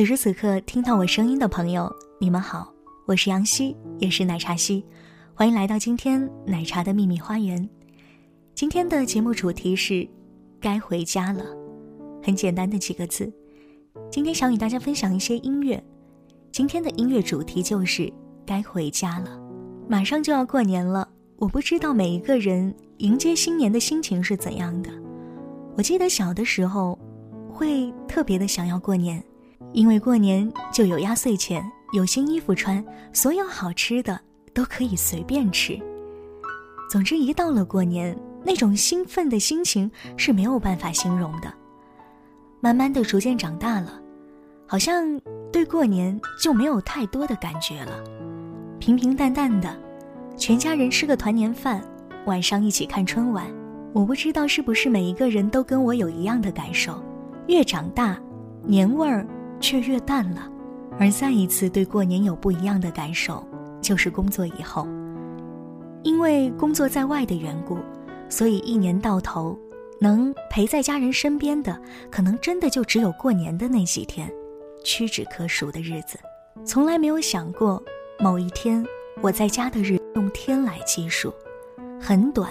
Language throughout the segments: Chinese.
此时此刻听到我声音的朋友，你们好，我是杨希，也是奶茶希，欢迎来到今天奶茶的秘密花园。今天的节目主题是该回家了，很简单的几个字。今天想与大家分享一些音乐，今天的音乐主题就是该回家了。马上就要过年了，我不知道每一个人迎接新年的心情是怎样的。我记得小的时候，会特别的想要过年。因为过年就有压岁钱，有新衣服穿，所有好吃的都可以随便吃。总之，一到了过年，那种兴奋的心情是没有办法形容的。慢慢的，逐渐长大了，好像对过年就没有太多的感觉了。平平淡淡的，全家人吃个团年饭，晚上一起看春晚。我不知道是不是每一个人都跟我有一样的感受，越长大，年味儿。却越淡了，而再一次对过年有不一样的感受，就是工作以后。因为工作在外的缘故，所以一年到头，能陪在家人身边的，可能真的就只有过年的那几天，屈指可数的日子。从来没有想过，某一天我在家的日用天来计数，很短，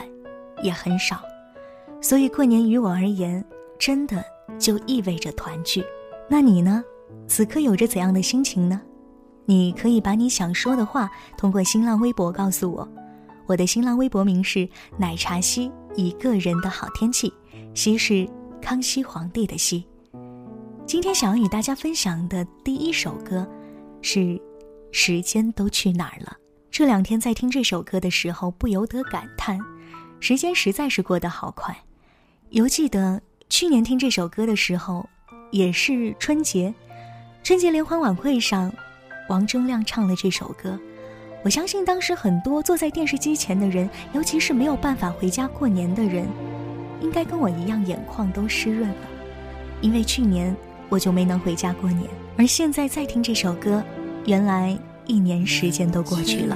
也很少。所以过年于我而言，真的就意味着团聚。那你呢？此刻有着怎样的心情呢？你可以把你想说的话通过新浪微博告诉我，我的新浪微博名是奶茶西一个人的好天气，西是康熙皇帝的西。今天想要与大家分享的第一首歌，是《时间都去哪儿了》。这两天在听这首歌的时候，不由得感叹，时间实在是过得好快。犹记得去年听这首歌的时候，也是春节。春节联欢晚会上，王铮亮唱了这首歌。我相信当时很多坐在电视机前的人，尤其是没有办法回家过年的人，应该跟我一样眼眶都湿润了。因为去年我就没能回家过年，而现在再听这首歌，原来一年时间都过去了。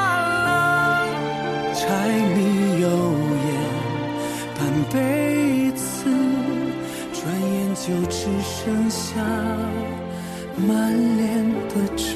柴米油盐半辈子，转眼就只剩下满脸的皱。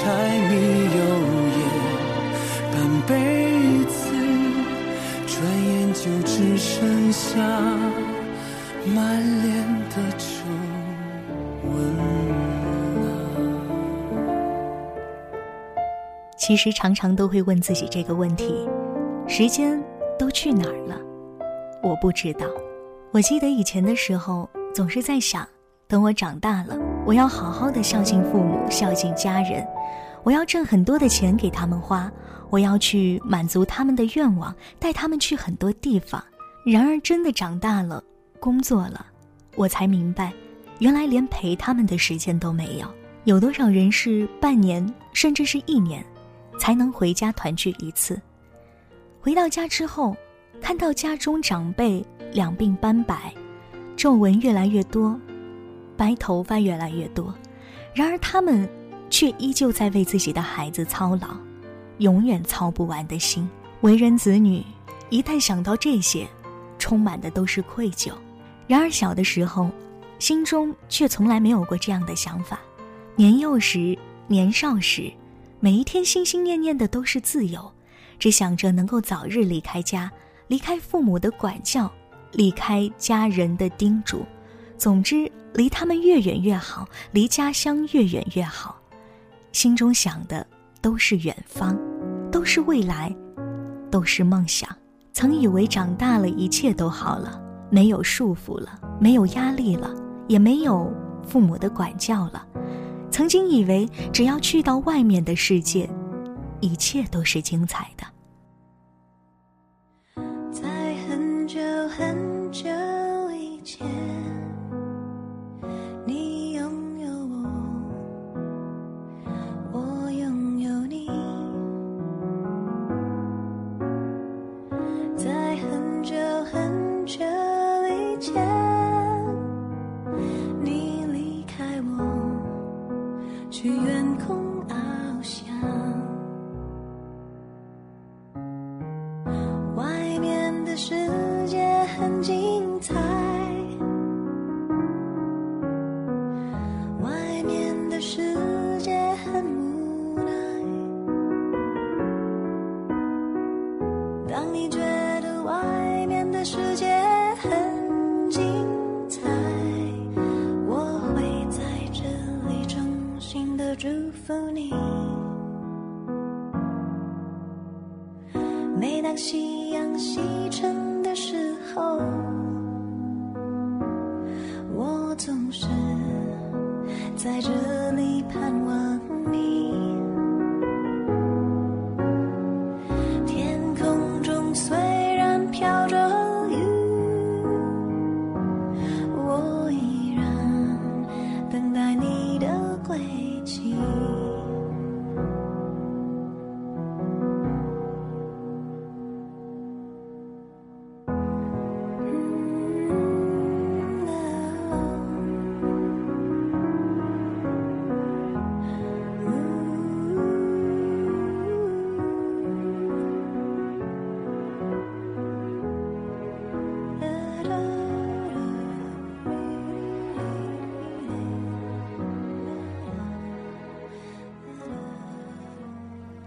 柴米油盐半。辈子，转眼就只剩下满脸的皱纹。其实常常都会问自己这个问题：时间都去哪儿了？我不知道。我记得以前的时候，总是在想，等我长大了，我要好好的孝敬父母，孝敬家人。我要挣很多的钱给他们花，我要去满足他们的愿望，带他们去很多地方。然而，真的长大了，工作了，我才明白，原来连陪他们的时间都没有。有多少人是半年，甚至是一年，才能回家团聚一次？回到家之后，看到家中长辈两鬓斑白，皱纹越来越多，白头发越来越多，然而他们。却依旧在为自己的孩子操劳，永远操不完的心。为人子女，一旦想到这些，充满的都是愧疚。然而小的时候，心中却从来没有过这样的想法。年幼时、年少时，每一天心心念念的都是自由，只想着能够早日离开家，离开父母的管教，离开家人的叮嘱。总之，离他们越远越好，离家乡越远越好。心中想的都是远方，都是未来，都是梦想。曾以为长大了一切都好了，没有束缚了，没有压力了，也没有父母的管教了。曾经以为只要去到外面的世界，一切都是精彩的。是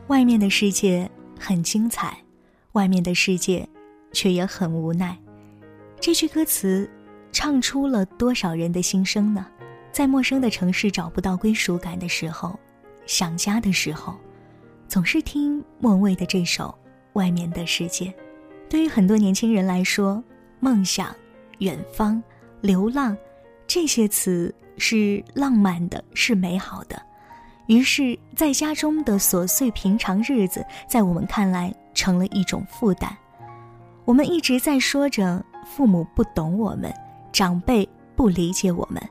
外面的世界很精彩，外面的世界却也很无奈。这句歌词唱出了多少人的心声呢？在陌生的城市找不到归属感的时候，想家的时候，总是听莫文蔚的这首《外面的世界》。对于很多年轻人来说，梦想、远方、流浪，这些词是浪漫的，是美好的。于是，在家中的琐碎平常日子，在我们看来成了一种负担。我们一直在说着父母不懂我们，长辈不理解我们。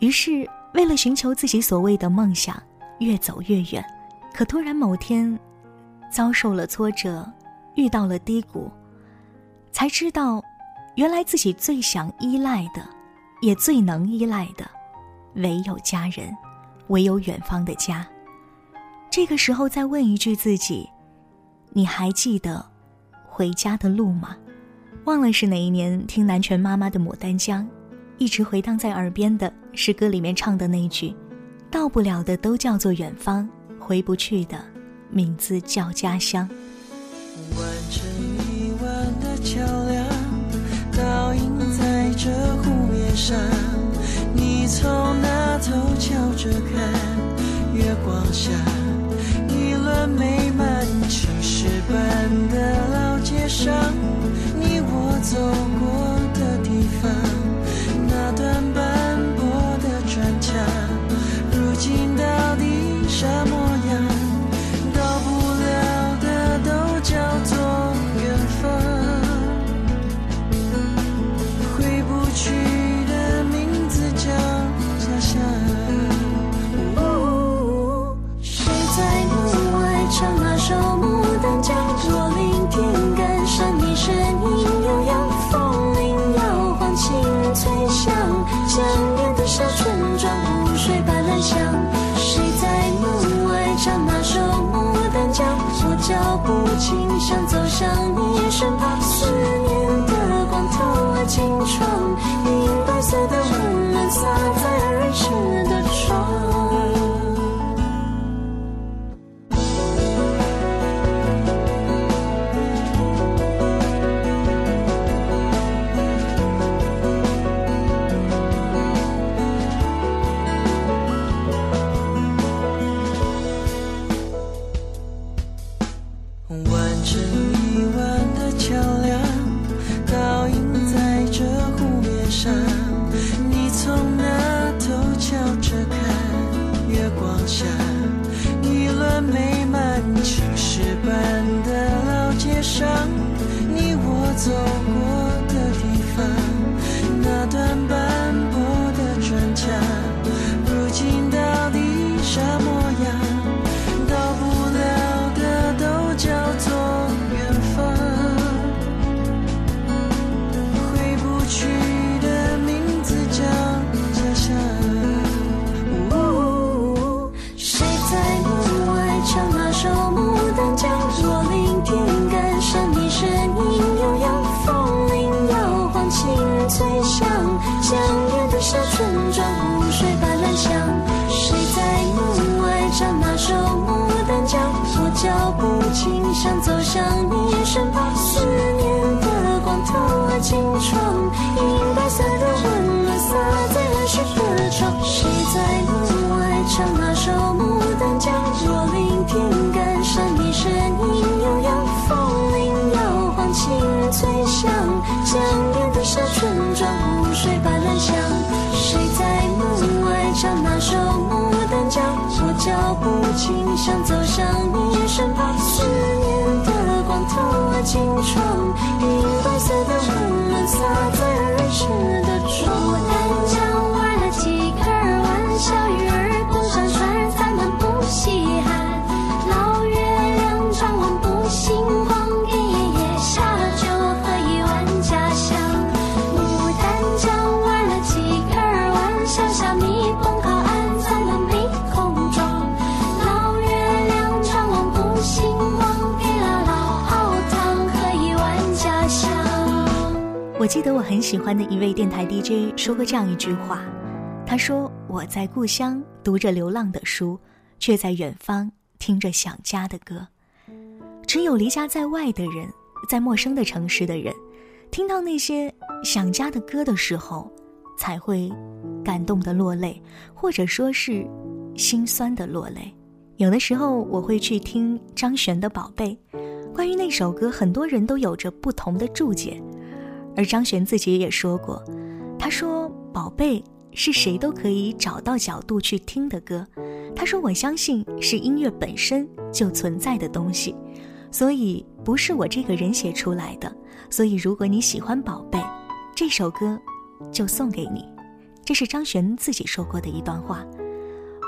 于是，为了寻求自己所谓的梦想，越走越远。可突然某天，遭受了挫折，遇到了低谷，才知道，原来自己最想依赖的，也最能依赖的，唯有家人。唯有远方的家。这个时候，再问一句自己：你还记得回家的路吗？忘了是哪一年听南拳妈妈的《牡丹江》，一直回荡在耳边的是歌里面唱的那句：“到不了的都叫做远方，回不去的名字叫家乡。”完成一万的桥梁，倒映在这湖面上。你从那头瞧着看，月光下，一轮美满青石板的老街上，你我走过 time. 下，一轮美满青石板的老街上，你我走过想走向你身旁，思念的光透了金窗，青春，银白色的得我很喜欢的一位电台 DJ 说过这样一句话，他说：“我在故乡读着流浪的书，却在远方听着想家的歌。只有离家在外的人，在陌生的城市的人，听到那些想家的歌的时候，才会感动的落泪，或者说是心酸的落泪。有的时候我会去听张悬的《宝贝》，关于那首歌，很多人都有着不同的注解。”而张悬自己也说过，他说：“宝贝是谁都可以找到角度去听的歌。”他说：“我相信是音乐本身就存在的东西，所以不是我这个人写出来的。所以如果你喜欢宝贝，这首歌就送给你。”这是张悬自己说过的一段话。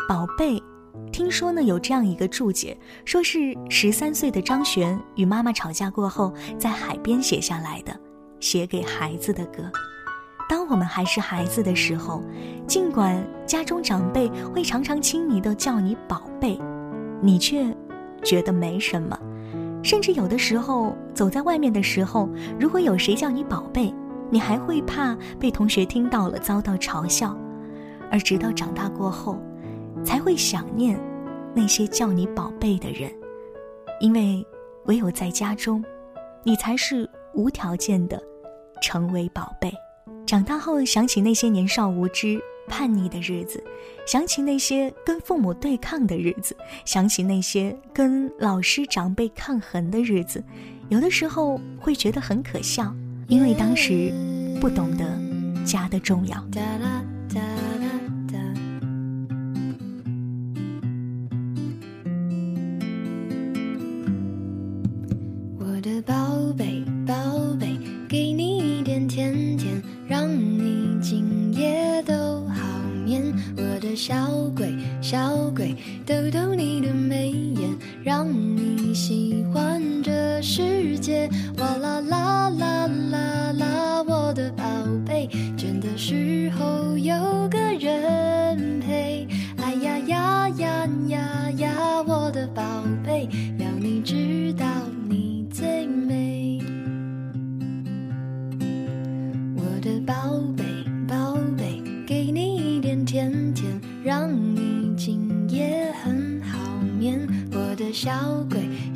宝贝，听说呢有这样一个注解，说是十三岁的张悬与妈妈吵架过后，在海边写下来的。写给孩子的歌。当我们还是孩子的时候，尽管家中长辈会常常亲昵地叫你宝贝，你却觉得没什么。甚至有的时候走在外面的时候，如果有谁叫你宝贝，你还会怕被同学听到了遭到嘲笑。而直到长大过后，才会想念那些叫你宝贝的人，因为唯有在家中，你才是无条件的成为宝贝。长大后想起那些年少无知、叛逆的日子，想起那些跟父母对抗的日子，想起那些跟老师长辈抗衡的日子，有的时候会觉得很可笑，因为当时不懂得家的重要。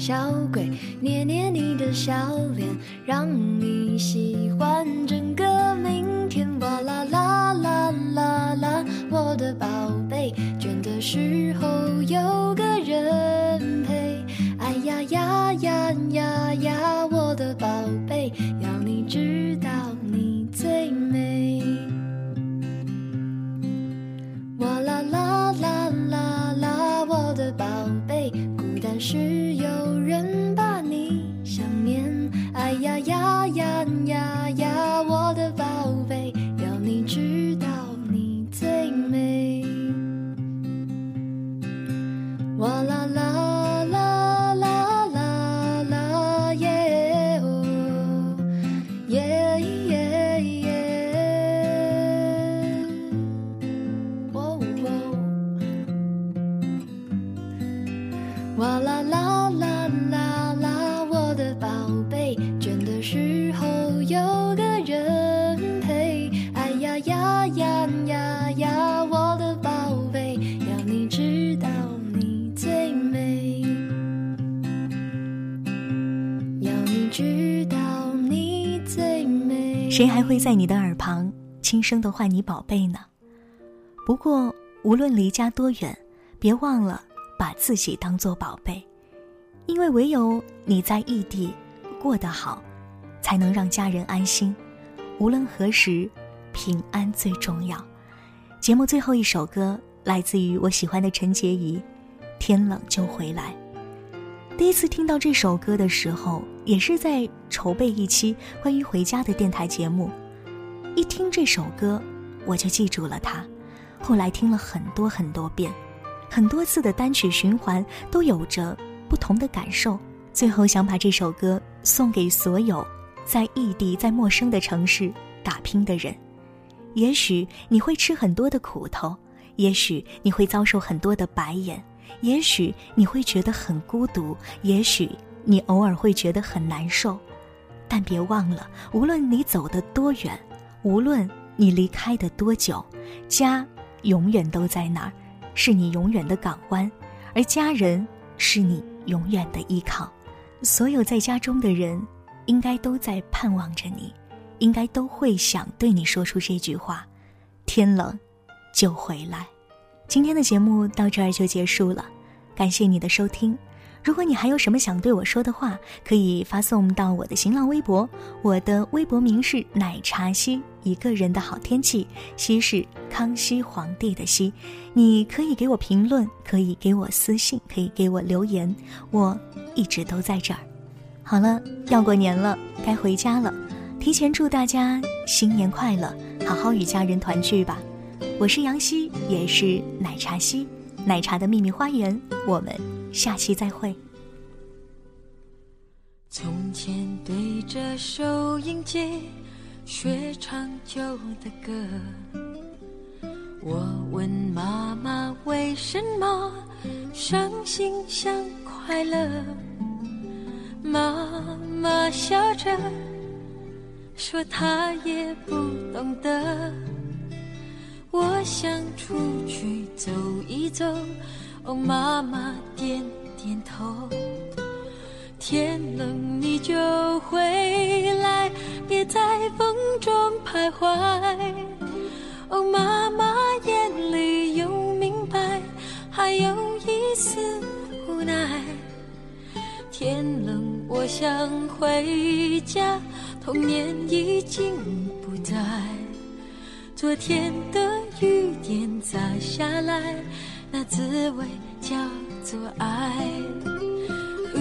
小鬼，捏捏你的笑我的谁还会在你的耳旁轻声的唤你宝贝呢？不过无论离家多远，别忘了把自己当做宝贝，因为唯有你在异地过得好，才能让家人安心。无论何时，平安最重要。节目最后一首歌来自于我喜欢的陈洁仪，《天冷就回来》。第一次听到这首歌的时候，也是在筹备一期关于回家的电台节目。一听这首歌，我就记住了它。后来听了很多很多遍，很多次的单曲循环都有着不同的感受。最后想把这首歌送给所有在异地、在陌生的城市打拼的人。也许你会吃很多的苦头，也许你会遭受很多的白眼。也许你会觉得很孤独，也许你偶尔会觉得很难受，但别忘了，无论你走得多远，无论你离开的多久，家永远都在那儿，是你永远的港湾，而家人是你永远的依靠。所有在家中的人，应该都在盼望着你，应该都会想对你说出这句话：天冷，就回来。今天的节目到这儿就结束了，感谢你的收听。如果你还有什么想对我说的话，可以发送到我的新浪微博，我的微博名是奶茶西，一个人的好天气，西是康熙皇帝的西。你可以给我评论，可以给我私信，可以给我留言，我一直都在这儿。好了，要过年了，该回家了，提前祝大家新年快乐，好好与家人团聚吧。我是杨希，也是奶茶西，奶茶的秘密花园。我们下期再会。从前对着收音机学唱旧的歌，我问妈妈为什么伤心像快乐，妈妈笑着说她也不懂得。我想出去走一走，哦，妈妈点点头。天冷你就回来，别在风中徘徊。哦，妈妈眼里有明白，还有一丝无奈。天冷我想回家，童年已经不在。昨天的雨点砸下来，那滋味叫做爱。呜，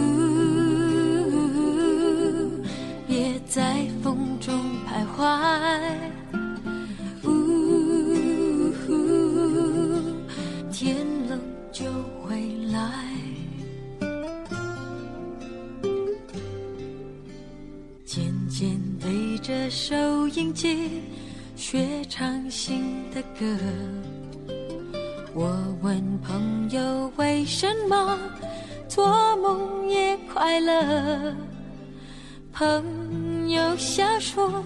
别在风中徘徊，呜，天冷就回来。渐渐对着收音机学唱新的歌，朋。友瞎说，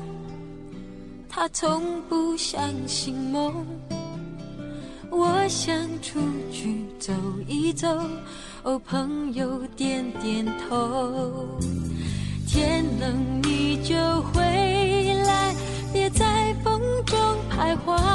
他从不相信梦。我想出去走一走，哦，朋友点点头。天冷你就回来，别在风中徘徊。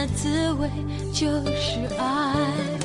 那滋味就是爱。